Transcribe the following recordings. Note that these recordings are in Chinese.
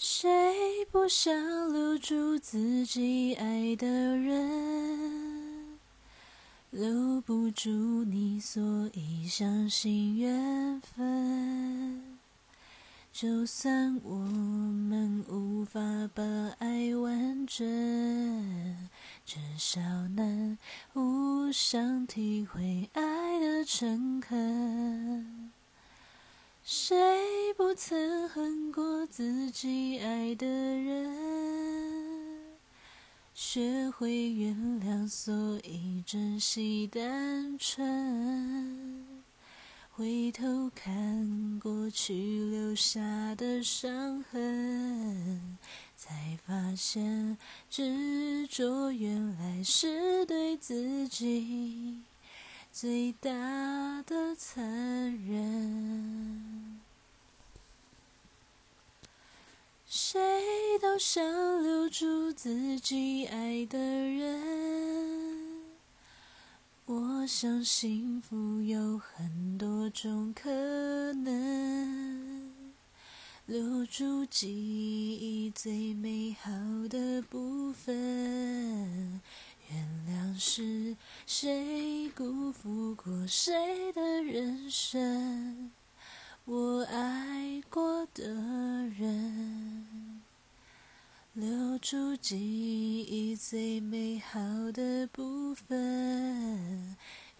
谁不想留住自己爱的人？留不住你，所以相信缘分。就算我们无法把爱完整，至少能互相体会爱的诚恳。谁不曾恨过自己爱的人？学会原谅，所以珍惜单纯。回头看过去留下的伤痕，才发现执着原来是对自己最大的残忍。谁都想留住自己爱的人。我想幸福有很多种可能，留住记忆最美好的部分。原谅是谁辜负过谁的人生？我爱留住记忆最美好的部分。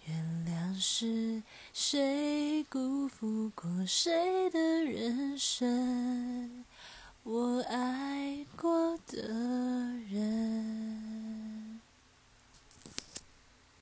原谅是谁辜负过谁的人生？